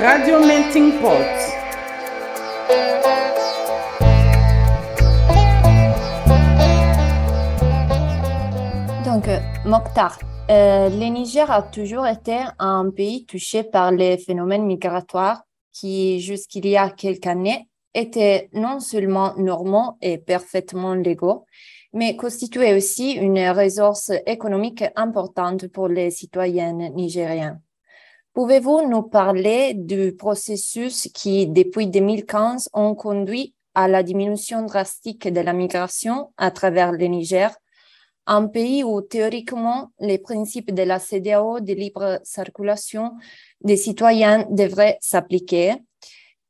Radio Melting Pot. Donc, euh, Mokhtar, euh, le Niger a toujours été un pays touché par les phénomènes migratoires qui, jusqu'il y a quelques années, étaient non seulement normaux et parfaitement légaux, mais constituaient aussi une ressource économique importante pour les citoyens nigériens. Pouvez-vous nous parler du processus qui, depuis 2015, ont conduit à la diminution drastique de la migration à travers le Niger, un pays où théoriquement les principes de la CDAO de libre circulation des citoyens devraient s'appliquer?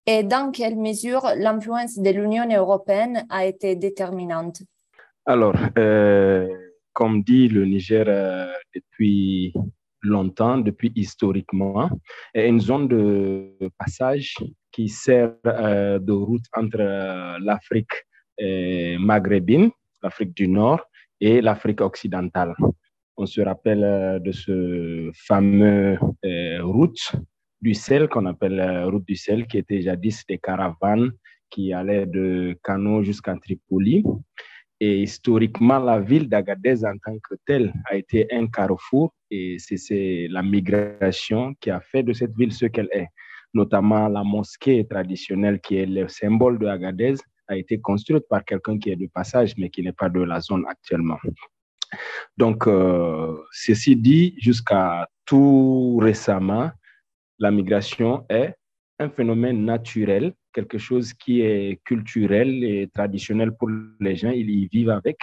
Et dans quelle mesure l'influence de l'Union européenne a été déterminante? Alors, euh, comme dit le Niger euh, depuis longtemps, depuis historiquement, est une zone de passage qui sert euh, de route entre euh, l'Afrique maghrébine, l'Afrique du Nord, et l'Afrique occidentale. On se rappelle euh, de ce fameux route du sel qu'on appelle route du sel, qui était jadis des caravanes qui allaient de Kano jusqu'à Tripoli. Et historiquement, la ville d'Agadez en tant que telle a été un carrefour et c'est la migration qui a fait de cette ville ce qu'elle est. Notamment la mosquée traditionnelle qui est le symbole de Agadez a été construite par quelqu'un qui est de passage mais qui n'est pas de la zone actuellement. Donc, euh, ceci dit, jusqu'à tout récemment, la migration est un phénomène naturel quelque chose qui est culturel et traditionnel pour les gens. Ils y vivent avec.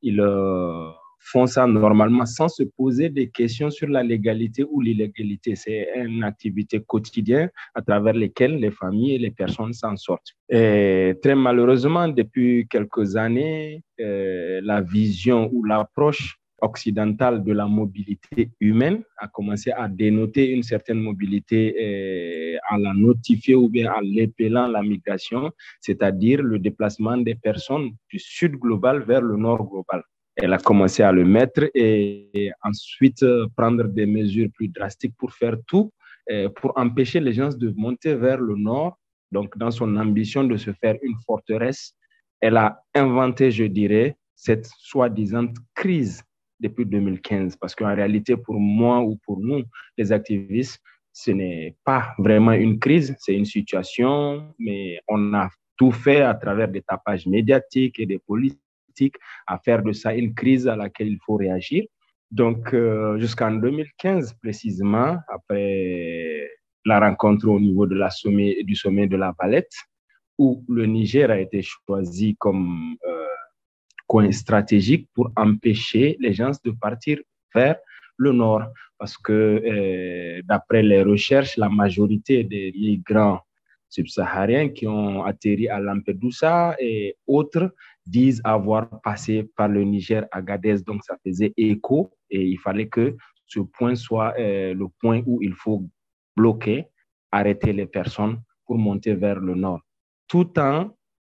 Ils euh, font ça normalement sans se poser des questions sur la légalité ou l'illégalité. C'est une activité quotidienne à travers laquelle les familles et les personnes s'en sortent. Et très malheureusement, depuis quelques années, euh, la vision ou l'approche occidentale de la mobilité humaine a commencé à dénoter une certaine mobilité euh, en la notifier ou bien en l'épelant la migration, c'est-à-dire le déplacement des personnes du sud global vers le nord global. Elle a commencé à le mettre et, ensuite euh, prendre des mesures plus drastiques pour faire tout euh, pour empêcher les gens de monter vers le nord. Donc, dans son ambition de se faire une forteresse, elle a inventé, je dirais, cette soi-disant crise depuis 2015. Parce qu'en réalité, pour moi ou pour nous, les activistes, ce n'est pas vraiment une crise, c'est une situation, mais on a tout fait à travers des tapages médiatiques et des politiques à faire de ça une crise à laquelle il faut réagir. Donc, euh, jusqu'en 2015 précisément, après la rencontre au niveau de la sommet, du sommet de la Valette, où le Niger a été choisi comme euh, coin stratégique pour empêcher les gens de partir vers le nord. Parce que euh, d'après les recherches, la majorité des migrants subsahariens qui ont atterri à Lampedusa et autres disent avoir passé par le Niger à Gadez. Donc ça faisait écho et il fallait que ce point soit euh, le point où il faut bloquer, arrêter les personnes pour monter vers le nord, tout en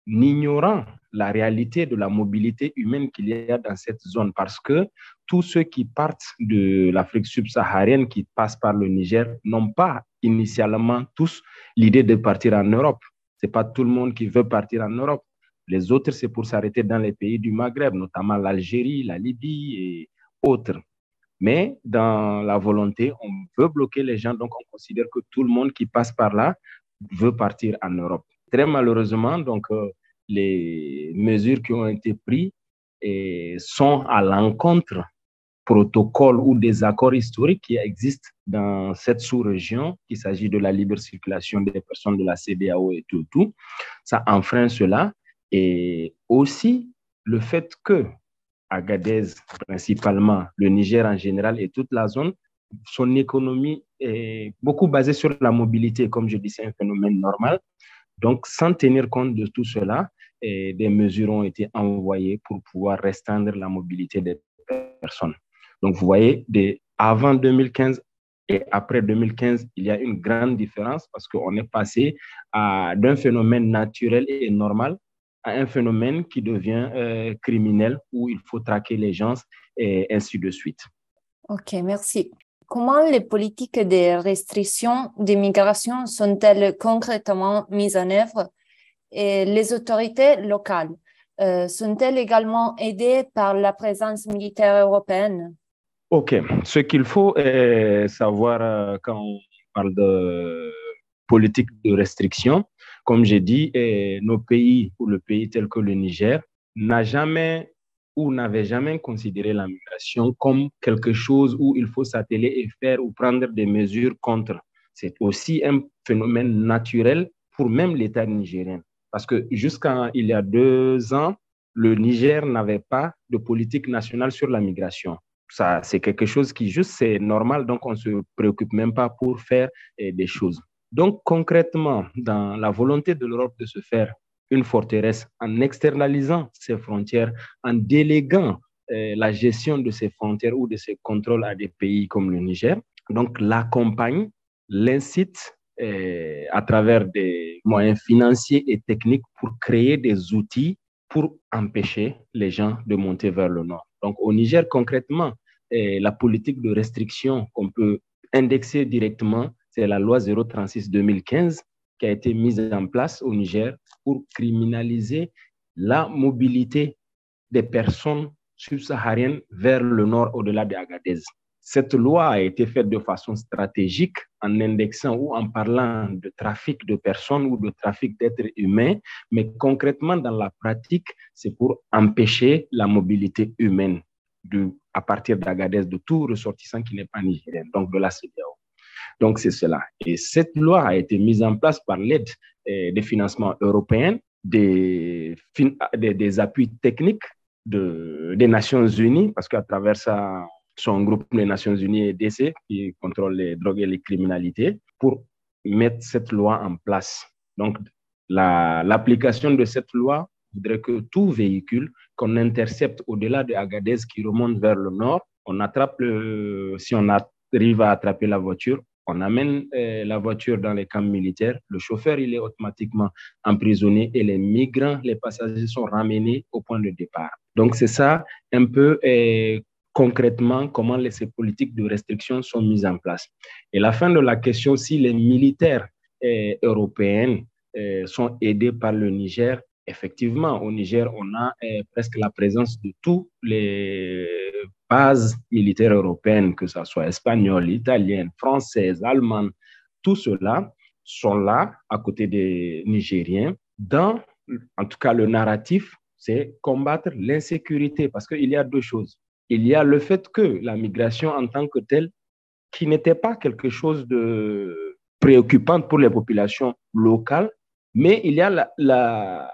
ignorant la réalité de la mobilité humaine qu'il y a dans cette zone parce que tous ceux qui partent de l'Afrique subsaharienne, qui passent par le Niger, n'ont pas initialement tous l'idée de partir en Europe. Ce n'est pas tout le monde qui veut partir en Europe. Les autres, c'est pour s'arrêter dans les pays du Maghreb, notamment l'Algérie, la Libye et autres. Mais dans la volonté, on veut bloquer les gens, donc on considère que tout le monde qui passe par là veut partir en Europe. Très malheureusement, donc, euh, les mesures qui ont été prises sont à l'encontre protocoles ou des accords historiques qui existent dans cette sous-région, qu'il s'agit de la libre circulation des personnes de la CDAO et tout, tout. Ça enfreint cela. Et aussi le fait que Agadez, principalement, le Niger en général et toute la zone, son économie est beaucoup basée sur la mobilité. Comme je dis, c'est un phénomène normal. Donc, sans tenir compte de tout cela, des mesures ont été envoyées pour pouvoir restreindre la mobilité des personnes. Donc, vous voyez, avant 2015 et après 2015, il y a une grande différence parce qu'on est passé d'un phénomène naturel et normal à un phénomène qui devient euh, criminel où il faut traquer les gens et ainsi de suite. Ok, merci. Comment les politiques de restriction des migrations sont-elles concrètement mises en œuvre? Et les autorités locales euh, sont-elles également aidées par la présence militaire européenne? Ok, ce qu'il faut savoir euh, quand on parle de politique de restriction, comme j'ai dit, nos pays ou le pays tel que le Niger n'a jamais ou n'avait jamais considéré la migration comme quelque chose où il faut s'atteler et faire ou prendre des mesures contre. C'est aussi un phénomène naturel pour même l'État nigérien. Parce que jusqu'à il y a deux ans, le Niger n'avait pas de politique nationale sur la migration. Ça, c'est quelque chose qui juste, c'est normal, donc on ne se préoccupe même pas pour faire eh, des choses. Donc concrètement, dans la volonté de l'Europe de se faire une forteresse en externalisant ses frontières, en déléguant eh, la gestion de ses frontières ou de ses contrôles à des pays comme le Niger, donc l'accompagne, l'incite eh, à travers des moyens financiers et techniques pour créer des outils pour empêcher les gens de monter vers le nord. Donc au Niger, concrètement, eh, la politique de restriction qu'on peut indexer directement, c'est la loi 036-2015 qui a été mise en place au Niger pour criminaliser la mobilité des personnes subsahariennes vers le nord au-delà de Agadez. Cette loi a été faite de façon stratégique en indexant ou en parlant de trafic de personnes ou de trafic d'êtres humains, mais concrètement dans la pratique, c'est pour empêcher la mobilité humaine de, à partir d'Agadez de tout ressortissant qui n'est pas nigérien, donc de la CDAO. Donc c'est cela. Et cette loi a été mise en place par l'aide eh, des financements européens, des, des, appuis techniques de, des Nations Unies, parce qu'à travers ça, son groupe des Nations Unies et DC qui contrôle les drogues et les criminalités pour mettre cette loi en place. Donc, l'application de cette loi voudrait que tout véhicule qu'on intercepte au-delà de Agadez qui remonte vers le nord, on attrape le, si on arrive à attraper la voiture, on amène euh, la voiture dans les camps militaires, le chauffeur il est automatiquement emprisonné et les migrants, les passagers sont ramenés au point de départ. Donc c'est ça un peu euh, concrètement comment ces politiques de restriction sont mises en place. Et la fin de la question, si les militaires eh, européens sont aidés par le Niger, effectivement, au Niger, on a presque la présence de toutes les bases militaires européennes, que ce soit espagnoles, italiennes, françaises, allemandes, tout cela sont là à côté des Nigériens dans, en tout cas, le narratif, c'est combattre l'insécurité. Parce qu'il y a deux choses. Il y a le fait que la migration en tant que telle, qui n'était pas quelque chose de préoccupant pour les populations locales, mais il y a la,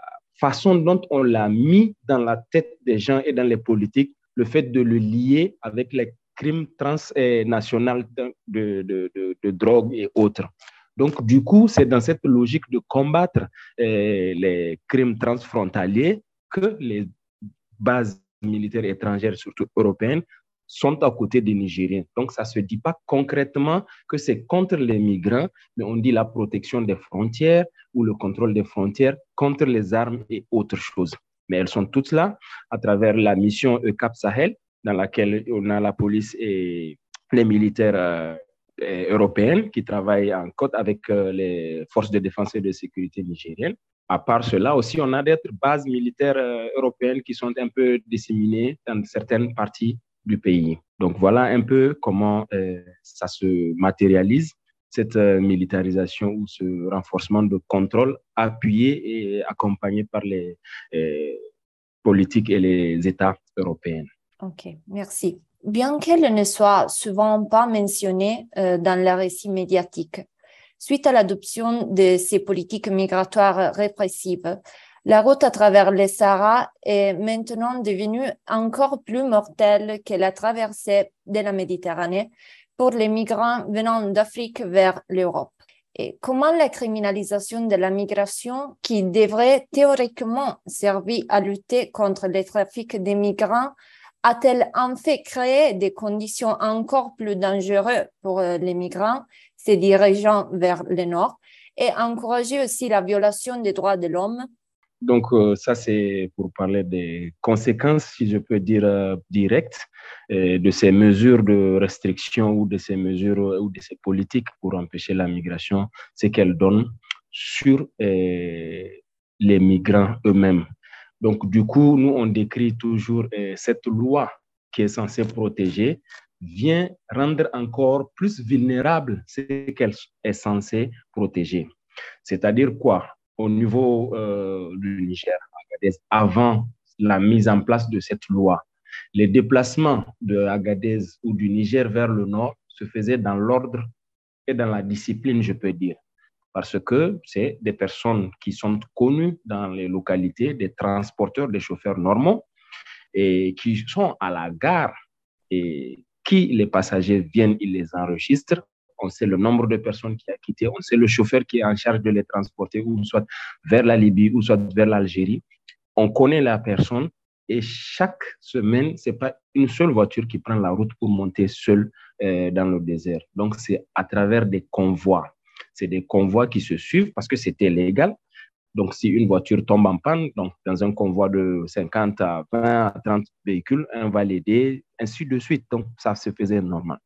façon dont on l'a mis dans la tête des gens et dans les politiques, le fait de le lier avec les crimes transnationaux de, de, de, drogue et autres. Donc, du coup, c'est dans cette logique de combattre eh, les crimes transfrontaliers que les bases militaires étrangères, surtout européennes, sont à côté des Nigériens. Donc, ça ne se dit pas concrètement que c'est contre les migrants, mais on dit la protection des frontières ou le contrôle des frontières contre les armes et autres choses. Mais elles sont toutes là à travers la mission ECAP Sahel, dans laquelle on a la police et les militaires euh, européens qui travaillent en côte avec euh, les forces de défense et de sécurité nigériennes à part cela aussi, on a d'autres bases militaires euh, européennes qui sont un peu disséminées dans certaines parties du pays. Donc voilà un peu comment euh, ça se matérialise, cette euh, militarisation ou ce renforcement de contrôle appuyé et accompagné par les politiques et les États européens. OK, merci. Bien qu'elle ne soit souvent pas mentionnée dans le récit médiatique, Suite à l'adoption de ces politiques migratoires répressives, la route à travers le Sahara est maintenant devenue encore plus mortelle que la traversée de la Méditerranée pour les migrants venant d'Afrique vers l'Europe? Et comment la criminalisation de la migration, qui devrait théoriquement servir à lutter contre le trafic des migrants, a-t-elle en fait créé des conditions encore plus dangereuses pour euh, les migrants se dirigeant vers le nord et encourager aussi la violation des droits de l'homme Donc, euh, ça, c'est pour parler des conséquences, si je peux dire, euh, directes de ces mesures de restriction ou de ces mesures ou de ces politiques pour empêcher la migration, ce qu'elles donnent sur les migrants eux-mêmes. Donc, du coup, nous, on décrit toujours cette loi qui est censée protéger vient rendre encore plus vulnérable ce qu'elle est censée protéger. C'est-à-dire quoi? Au niveau euh, du Niger, avant la mise en place de cette loi, les déplacements de Agadez ou du Niger vers le nord se faisaient dans l'ordre et dans la discipline, je peux dire. Parce que c'est des personnes qui sont connues dans les localités, des transporteurs, des chauffeurs normaux, et qui sont à la gare et qui les passagers viennent, ils les enregistrent. On sait le nombre de personnes qui a quitté, on sait le chauffeur qui est en charge de les transporter, ou soit vers la Libye, ou soit vers l'Algérie. On connaît la personne et chaque semaine, c'est pas une seule voiture qui prend la route pour monter seule euh, dans le désert. Donc, c'est à travers des convois. C'est des convois qui se suivent parce que c'était légal. Donc, si une voiture tombe en panne, donc dans un convoi de 50 à 20 à 30 véhicules, un va l'aider, ainsi de suite. Donc, ça se faisait normal.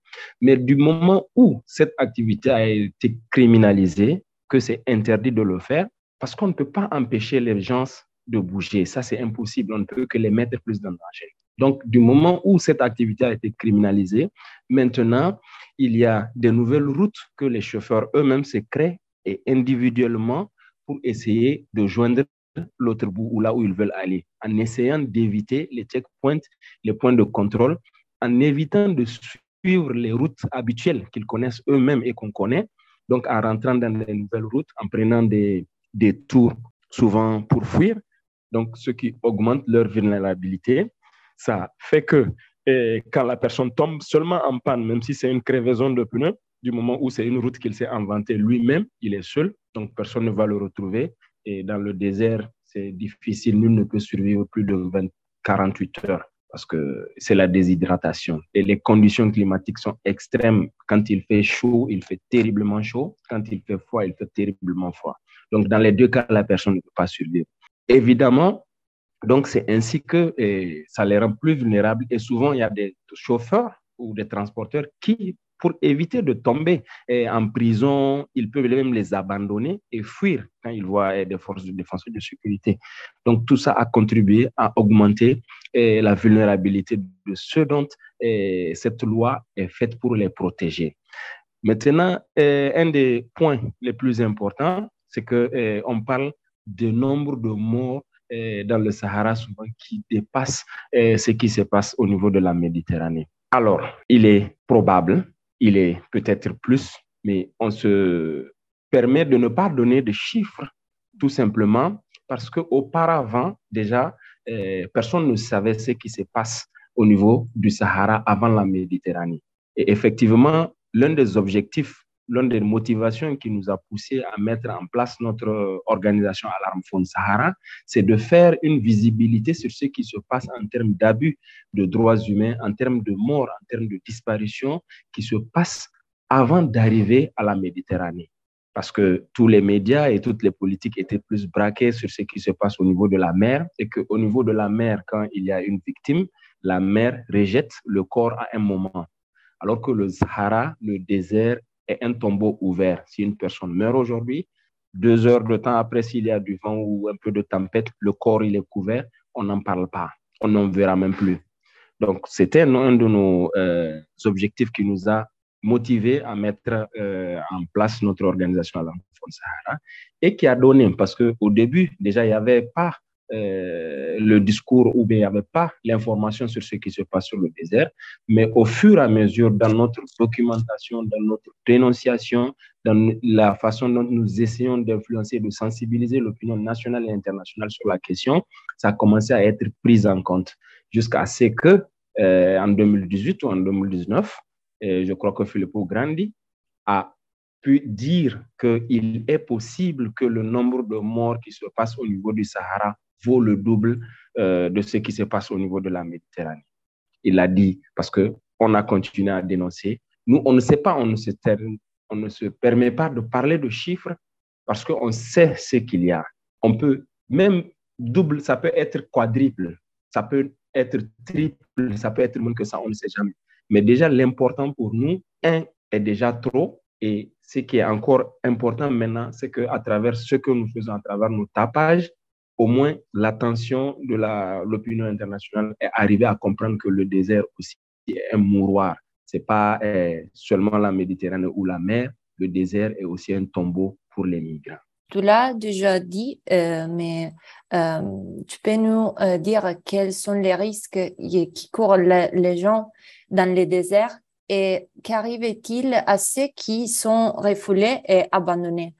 Mais du moment où cette activité a été criminalisée, que c'est interdit de le faire, parce qu'on ne peut pas empêcher les gens de bouger. Ça, c'est impossible. On ne peut que les mettre plus dans danger. Donc, du moment où cette activité a été criminalisée, maintenant, il y a de nouvelles routes que les chauffeurs eux-mêmes se créent et individuellement pour essayer de joindre l'autre bout ou là où ils veulent aller, en essayant d'éviter les checkpoints, les points de contrôle, en évitant de suivre les routes habituelles qu'ils connaissent eux-mêmes et qu'on connaît, donc en rentrant dans les nouvelles routes, en prenant des, des tours souvent pour fuir, donc ce qui augmente leur vulnérabilité. Ça fait que et quand la personne tombe seulement en panne, même si c'est une crevaison de pneus, du moment où c'est une route qu'il s'est inventée lui-même, il est seul, donc personne ne va le retrouver. Et dans le désert, c'est difficile, nul ne peut survivre plus de 20, 48 heures parce que c'est la déshydratation. Et les conditions climatiques sont extrêmes. Quand il fait chaud, il fait terriblement chaud. Quand il fait froid, il fait terriblement froid. Donc, dans les deux cas, la personne ne peut pas survivre. Évidemment, donc c'est ainsi que ça les rend plus vulnérables. Et souvent, il y a des chauffeurs ou des transporteurs qui pour éviter de tomber eh, en prison, ils peuvent même les abandonner et fuir quand ils voient eh, des forces de défense et de sécurité. Donc tout ça a contribué à augmenter eh, la vulnérabilité de ceux dont cette loi est faite pour les protéger. Maintenant, un des points les plus importants, c'est qu'on parle du nombre de morts dans le Sahara souvent qui dépasse ce qui se passe au niveau de la Méditerranée. Alors, il est probable il est peut-être plus, mais on se permet de ne pas donner de chiffres, tout simplement parce qu'auparavant, déjà, euh, personne ne savait ce qui se passe au niveau du Sahara avant la Méditerranée. Et effectivement, l'un des objectifs l'une des motivations qui nous a poussé à mettre en place notre organisation Alarme Fond Sahara, c'est de faire une visibilité sur ce qui se passe en termes d'abus de droits humains, en termes de morts, en termes de disparitions qui se passent avant d'arriver à la Méditerranée. Parce que tous les médias et toutes les politiques étaient plus braqués sur ce qui se passe au niveau de la mer et qu'au niveau de la mer, quand il y a une victime, la mer rejette le corps à un moment. Alors que le Sahara, le désert, est un tombeau ouvert. Si une personne meurt aujourd'hui, deux heures de temps après, s'il y a du vent ou un peu de tempête, le corps il est couvert, on n'en parle pas, on n'en verra même plus. Donc, c'était un de nos euh, objectifs qui nous a motivés à mettre euh, en place notre organisation à l'Enfant Sahara et qui a donné, parce qu'au début, déjà, il n'y avait pas euh, le discours ou bien il n'y avait pas l'information sur ce qui se passe sur le désert, mais au fur et à mesure, dans notre documentation, dans notre dénonciation, dans la façon dont nous essayons d'influencer, de sensibiliser l'opinion nationale et internationale sur la question, ça a commencé à être pris en compte jusqu'à ce que, euh, en 2018 ou en 2019, euh, je crois que Filippo Grandi a pu dire qu'il est possible que le nombre de morts qui se passent au niveau du Sahara vaut le double euh, de ce qui se passe au niveau de la Méditerranée. Il l'a dit parce qu'on a continué à dénoncer. Nous, on ne sait pas, on ne se, on ne se permet pas de parler de chiffres parce qu'on sait ce qu'il y a. On peut même double, ça peut être quadruple, ça peut être triple, ça peut être moins que ça, on ne sait jamais. Mais déjà, l'important pour nous, un, est déjà trop. Et ce qui est encore important maintenant, c'est qu'à travers ce que nous faisons, à travers nos tapages, au moins l'attention de l'opinion internationale est arrivée à comprendre que le désert aussi est un mouroir. Ce n'est pas euh, seulement la Méditerranée ou la mer, le désert est aussi un tombeau pour les migrants. Tu l'as déjà dit, euh, mais euh, tu peux nous dire quels sont les risques qui courent les gens dans les déserts et qu'arrive-t-il à ceux qui sont refoulés et abandonnés?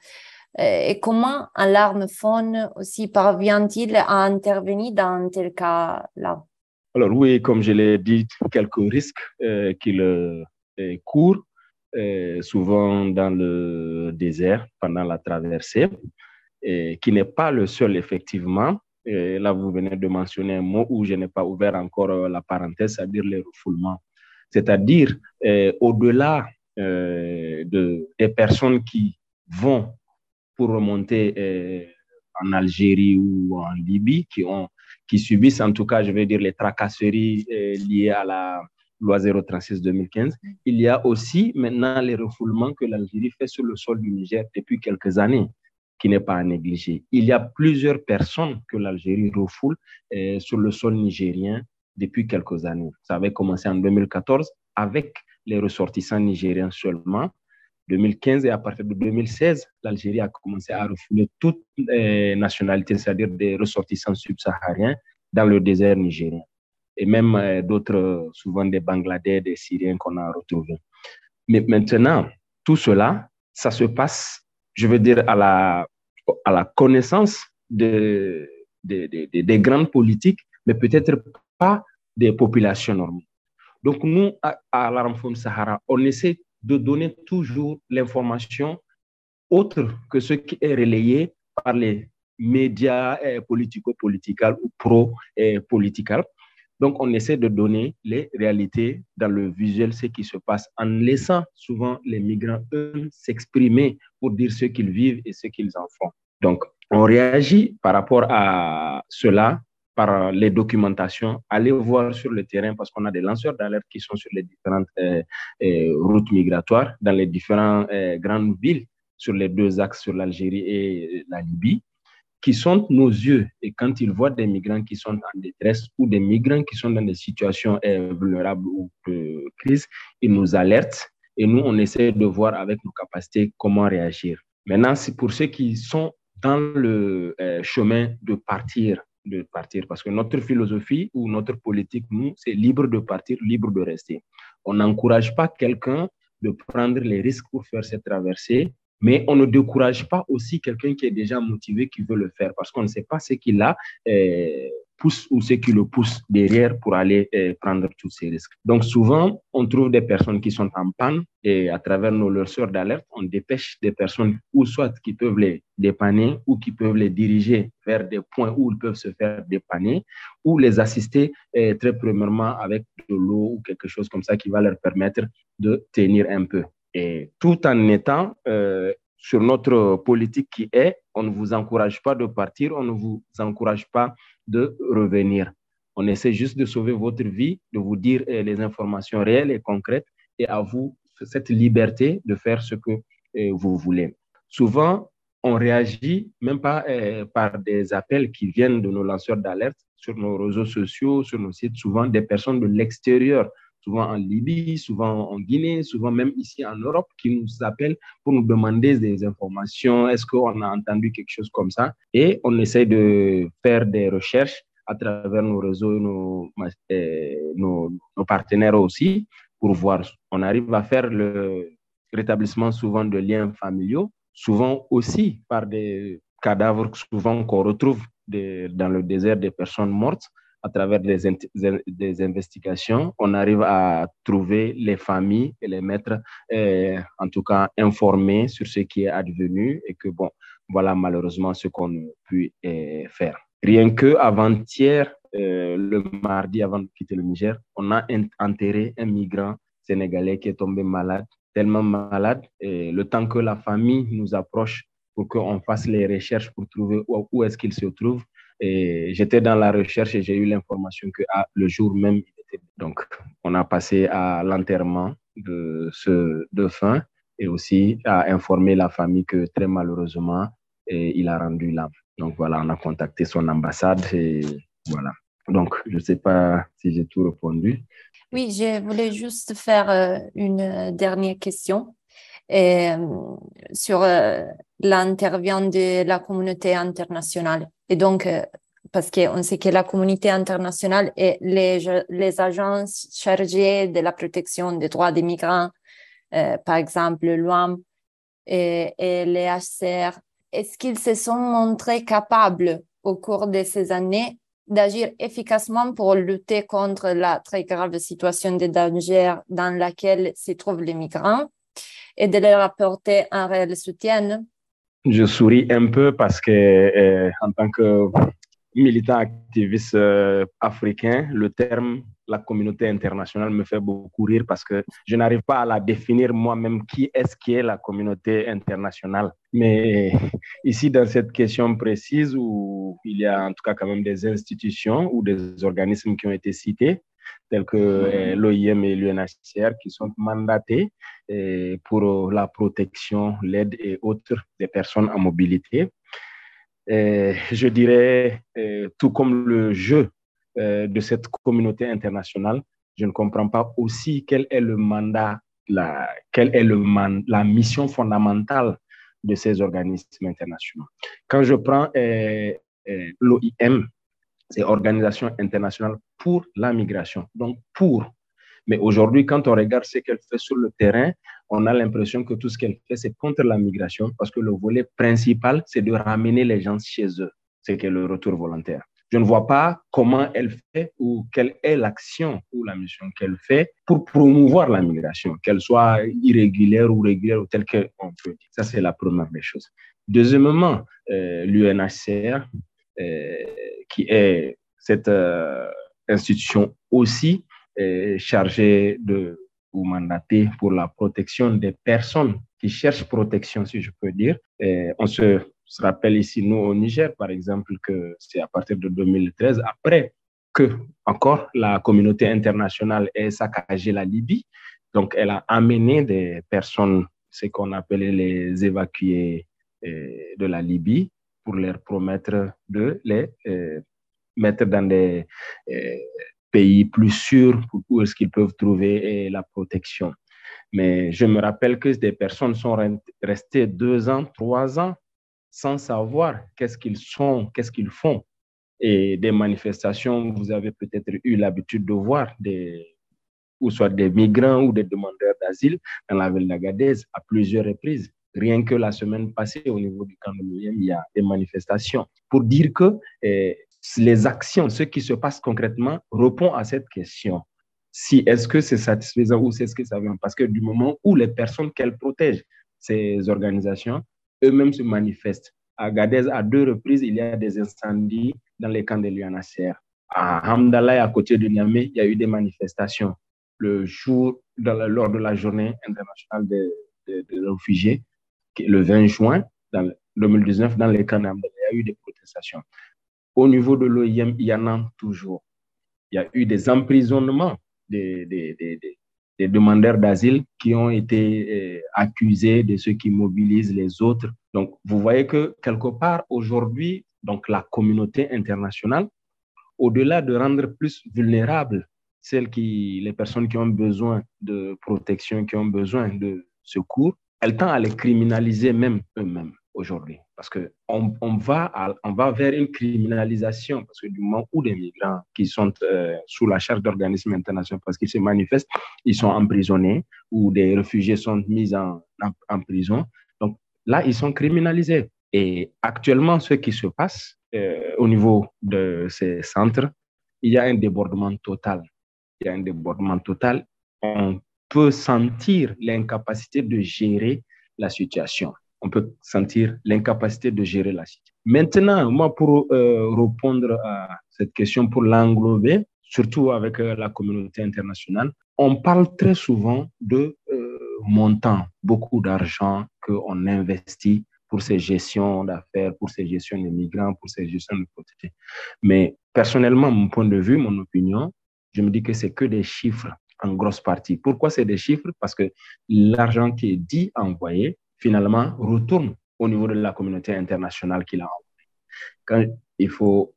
Et comment un faune aussi parvient-il à intervenir dans tel cas-là? Alors oui, comme je l'ai dit, quelques risques qu'il euh, court souvent dans le désert pendant la traversée, qui n'est pas le seul effectivement. Là, vous venez de mentionner un mot où je n'ai pas ouvert encore euh, la parenthèse, c'est-à-dire les refoulements. C'est-à-dire, euh, au-delà euh, de, des personnes qui vont pour remonter en Algérie ou en Libye, qui, ont, qui subissent en tout cas, je vais dire, les tracasseries liées à la loi 036-2015, il y a aussi maintenant les refoulements que l'Algérie fait sur le sol du Niger depuis quelques années, qui n'est pas à négliger. Il y a plusieurs personnes que l'Algérie refoule euh, sur le sol nigérien depuis quelques années. Ça avait commencé en 2014 avec les ressortissants nigériens seulement. 2015 et à partir de 2016, l'Algérie a commencé à refouler toutes les nationalités, c'est-à-dire des ressortissants subsahariens dans le désert nigérien et même euh, d'autres, souvent des Bangladais, des Syriens qu'on a retrouvés. Mais maintenant, tout cela, ça se passe, je veux dire, à la, à la connaissance de, des grandes politiques, mais peut-être pas des populations normales. Donc, nous, à, à la Sahara, on essaie de donner toujours l'information autre que ce qui est relayé par les médias euh, politico-politiques ou pro-politiques. Euh, donc, on essaie de donner les réalités dans le visuel, ce qui se passe, en laissant souvent les migrants eux s'exprimer pour dire ce qu'ils vivent et ce qu'ils en font. Donc, on réagit par rapport à cela par les documentations, aller voir sur le terrain parce qu'on a des lanceurs d'alerte qui sont sur les différentes euh, euh, routes migratoires dans les différentes euh, grandes villes sur les deux axes, sur l'Algérie et la Libye qui sont nos yeux. Et quand ils voient des migrants qui sont en détresse ou des migrants qui sont dans des situations euh, vulnérables ou de crise, ils nous alertent et nous, on essaie de voir avec nos capacités comment réagir. Maintenant, c'est pour ceux qui sont dans le euh, chemin de partir, de partir, parce que notre philosophie ou notre politique, nous, c'est libre de partir, libre de rester. On n'encourage pas quelqu'un de prendre les risques pour faire cette traversée mais on ne décourage pas aussi quelqu'un qui est déjà motivé, qui veut le faire, parce qu'on ne sait pas ce qui l'a euh, ou ce qui le pousse derrière pour aller euh, prendre tous ces risques. Donc souvent, on trouve des personnes qui sont en panne et à travers nos lanceurs d'alerte, on dépêche des personnes ou soit qui peuvent les dépanner ou qui peuvent les diriger vers des points où ils peuvent se faire dépanner ou les assister euh, très premièrement avec de l'eau ou quelque chose comme ça qui va leur permettre de tenir un peu. Et tout en étant euh, sur notre politique qui est, on ne vous encourage pas de partir, on ne vous encourage pas de revenir. On essaie juste de sauver votre vie, de vous dire euh, les informations réelles et concrètes et à vous cette liberté de faire ce que euh, vous voulez. Souvent, on réagit même pas par des appels qui viennent de nos lanceurs d'alerte sur nos réseaux sociaux, sur nos sites, souvent des personnes de l'extérieur souvent en Libye, souvent en Guinée, souvent même ici en Europe, qui nous appellent pour nous demander des informations. Est-ce qu'on a entendu quelque chose comme ça? Et on essaie de faire des recherches à travers nos réseaux, nos, nos partenaires aussi, pour voir. On arrive à faire le rétablissement souvent de liens familiaux, souvent aussi par des cadavres souvent qu'on retrouve dans le désert des personnes mortes à travers des, des, investigations, on arrive à trouver les familles et les mettre, euh, en tout cas, informés sur ce qui est advenu et que, bon, voilà malheureusement ce qu'on a pu euh, faire. Rien que avant-hier, euh, le mardi avant de quitter le Niger, on a enterré un migrant sénégalais qui est tombé malade, tellement malade, et le temps que la famille nous approche pour qu'on fasse les recherches pour trouver où, où est-ce qu'il se trouve, Et j'étais dans la recherche et j'ai eu l'information que ah, le jour même, il était. Donc, on a passé à l'enterrement de ce dauphin et aussi à informer la famille que très malheureusement, il a rendu l'âme. Donc voilà, on a contacté son ambassade et voilà. Donc, je ne sais pas si j'ai tout répondu. Oui, je voulais juste faire euh, une dernière question euh, sur euh, l'intervention de la communauté internationale. Et donc, parce qu'on sait que la communauté internationale et les, les agences chargées de la protection des droits des migrants, par exemple l'OAM et, et les HCR, est-ce qu'ils se sont montrés capables au cours de ces années d'agir efficacement pour lutter contre la très grave situation de danger dans laquelle se trouvent les migrants? Et de leur apporter un réel soutien Je souris un peu parce que, euh, en tant que militant activiste euh, africain, le terme la communauté internationale me fait beaucoup rire parce que je n'arrive pas à la définir moi-même qui est-ce qui est la communauté internationale. Mais ici, dans cette question précise où il y a en tout cas quand même des institutions ou des organismes qui ont été cités, tels que euh, l'OIM et l'UNHCR, qui sont mandatés euh, pour la protection, l'aide et autres des personnes en mobilité. Euh, je dirais, tout comme le jeu euh, de cette communauté internationale, je ne comprends pas aussi quel est le mandat, la, quelle est le la mission fondamentale de ces organismes internationaux. Quand je prends euh, euh, l'OIM, c'est Organisation internationale pour la migration, donc pour. Mais aujourd'hui, quand on regarde ce qu'elle fait sur le terrain, on a l'impression que tout ce qu'elle fait, c'est contre la migration parce que le volet principal, c'est de ramener les gens chez eux, c'est que le retour volontaire je ne vois pas comment elle fait ou quelle est l'action ou la mission qu'elle fait pour promouvoir la migration, qu'elle soit irrégulière ou régulière ou telle qu'on peut dire. Ça, c'est la première des choses. Deuxièmement, euh, l'UNHCR, euh, qui est cette euh, institution aussi chargée de ou mandatée pour la protection des personnes qui cherchent protection, si je peux dire. on se se rappelle ici, nous, au Niger, par exemple, que c'est à partir de 2013, après que encore la communauté internationale ait saccagé la Libye. Donc, elle a amené des personnes, ce qu'on appelait les évacués euh, de la Libye, pour leur promettre de les euh, mettre dans des euh, pays plus sûrs où est-ce qu'ils peuvent trouver la protection. Mais je me rappelle que des personnes sont restées deux ans, trois ans sans savoir qu'est-ce qu'ils sont, qu'est-ce qu'ils font. Et des manifestations, vous avez peut-être eu l'habitude de voir des, ou soit des migrants ou des demandeurs d'asile dans la ville d'Agadez à plusieurs reprises. Rien que la semaine passée, au niveau du camp de l'OIM, il y a des manifestations pour dire que eh, les actions, ce qui se passe concrètement, répond à cette question. Si est-ce que c'est satisfaisant ou c'est ce que ça vient Parce que du moment où les personnes qu'elles protègent, ces organisations, eux-mêmes se manifestent. À Gadez, à deux reprises, il y a des incendies dans les camps de l'UNHCR. À Hamdallah, à côté de Niamey, il y a eu des manifestations. Le jour, lors de la journée internationale des, réfugiés, le 20 juin dans 2019, dans les camps d'Hamdallah, il y a eu des protestations. Au niveau de l'OIM, il y en a toujours. Il y a eu des emprisonnements des, demandeurs d'asile qui ont été euh, accusés de ceux qui mobilisent les autres. Donc, vous voyez que quelque part, aujourd'hui, donc la communauté internationale, au-delà de rendre plus vulnérables celles qui, les personnes qui ont besoin de protection, qui ont besoin de secours, elle tend à les criminaliser même eux-mêmes aujourd'hui. Parce qu'on on va, vers une criminalisation, parce que du moment où des migrants qui sont euh, sous la charge d'organismes internationaux, parce qu'ils se manifestent, ils sont emprisonnés, ou des réfugiés sont mis en, en, prison. Donc là, ils sont criminalisés. Et actuellement, ce qui se passe euh, au niveau de ces centres, il y a un débordement total. Il y a un débordement total. On peut sentir l'incapacité de gérer la situation on peut sentir l'incapacité de gérer la situation. Maintenant, moi, pour euh, répondre à cette question, pour l'englober, surtout avec euh, la communauté internationale, on parle très souvent de euh, montants, beaucoup d'argent qu'on investit pour ces gestions d'affaires, pour ces gestions des migrants, pour ces gestions de protéger. Mais personnellement, mon point de vue, mon opinion, je me dis que c'est que des chiffres en grosse partie. Pourquoi c'est des chiffres? Parce que l'argent qui est dit envoyé, finalement, retourne au niveau de la communauté internationale qui l'a envoyé. Il faut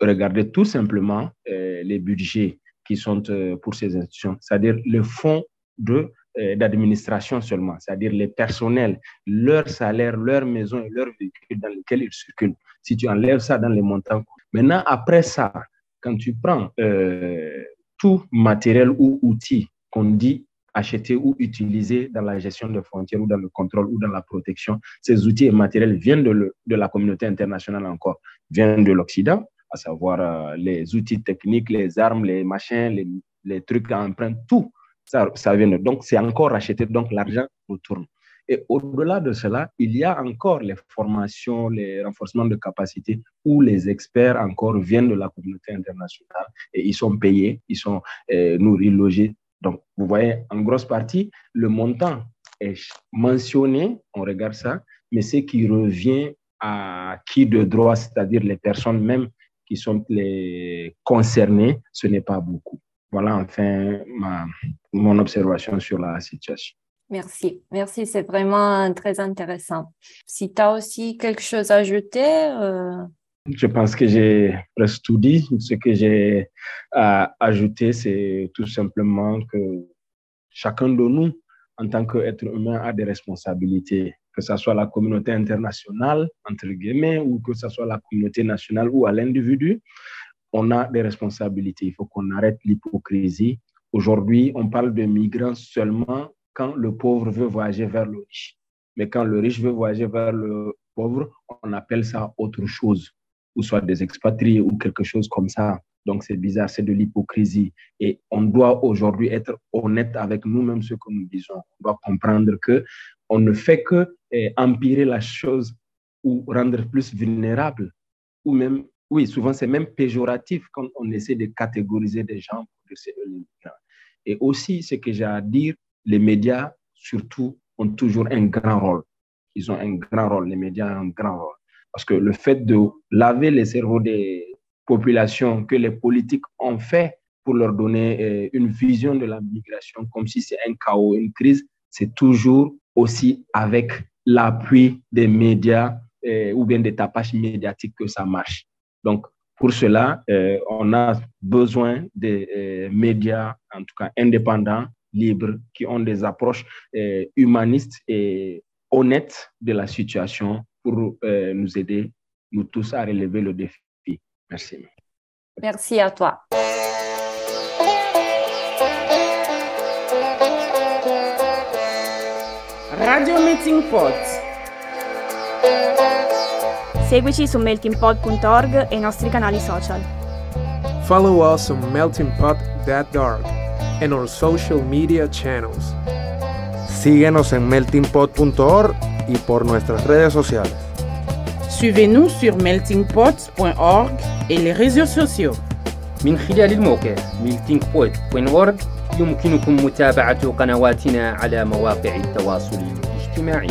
regarder tout simplement euh, les budgets qui sont euh, pour ces institutions, c'est-à-dire le fonds de euh, d'administration seulement, c'est-à-dire les personnels, leur salaire, leur maison et leur véhicule dans lesquels ils circulent. Si tu enlèves ça dans les montants. Maintenant, après ça, quand tu prends tout matériel ou outil qu'on dit acheter ou utiliser dans la gestion de frontières ou dans le contrôle ou dans la protection, ces outils et matériels viennent de, la communauté internationale encore, viennent de l'Occident, à savoir euh, les outils techniques, les armes, les machins, les, trucs à empreinte, tout ça, vient de. Donc, c'est encore acheté, donc l'argent retourne. Et au-delà de cela, il y a encore les formations, les renforcements de capacité où les experts encore viennent de la communauté internationale et ils sont payés, ils sont euh, nourris, logés. Donc, vous voyez, en grosse partie, le montant est mentionné, on regarde ça, mais ce qui revient à qui de droit, c'est-à-dire les personnes même qui sont les concernées, ce n'est pas beaucoup. Voilà enfin ma, mon observation sur la situation. Merci, merci, c'est vraiment très intéressant. Si tu as aussi quelque chose à ajouter. Euh... Je pense que j'ai presque tout dit. Ce que j'ai à ajouter, c'est tout simplement que chacun de nous, en tant qu'être humain, a des responsabilités que ce soit la communauté internationale, entre guillemets, ou que ce soit la communauté nationale ou à l'individu, on a des responsabilités. Il faut qu'on arrête l'hypocrisie. Aujourd'hui, on parle de migrants seulement quand le pauvre veut voyager vers le riche. Mais quand le riche veut voyager vers le pauvre, on appelle ça autre chose, ou soit des expatriés ou quelque chose comme ça. Donc c'est bizarre, c'est de l'hypocrisie. Et on doit aujourd'hui être honnête avec nous-mêmes ce que nous disons. On doit comprendre que on ne fait que eh, empirer la chose ou rendre plus vulnérable. Ou même, oui, souvent c'est même péjoratif quand on essaie de catégoriser des gens Et aussi, ce que j'ai à dire, les médias, surtout, ont toujours un grand rôle. Ils ont un grand rôle, les médias ont un grand rôle. Parce que le fait de laver les cerveaux des populations que les politiques ont fait pour leur donner eh, une vision de la migration comme si c'est un chaos, une crise, c'est toujours aussi avec l'appui des médias euh, ou bien des tapages médiatiques que ça marche. Donc, pour cela, euh, on a besoin des euh, médias, en tout cas indépendants, libres, qui ont des approches humanistes et honnêtes de la situation pour nous aider, nous tous, à relever le défi. Merci. Merci à toi. Radio Melting Pot. Seguici su meltingpot.org e i nostri canali social. Follow us on meltingpot.org and our social media channels. Síguenos en meltingpot.org y por nuestras redes sociales. Suivez-nous sur meltingpot.org et les réseaux sociaux. من خلال الموقع meltingpot.org يمكنكم متابعة قنواتنا على مواقع التواصل الاجتماعي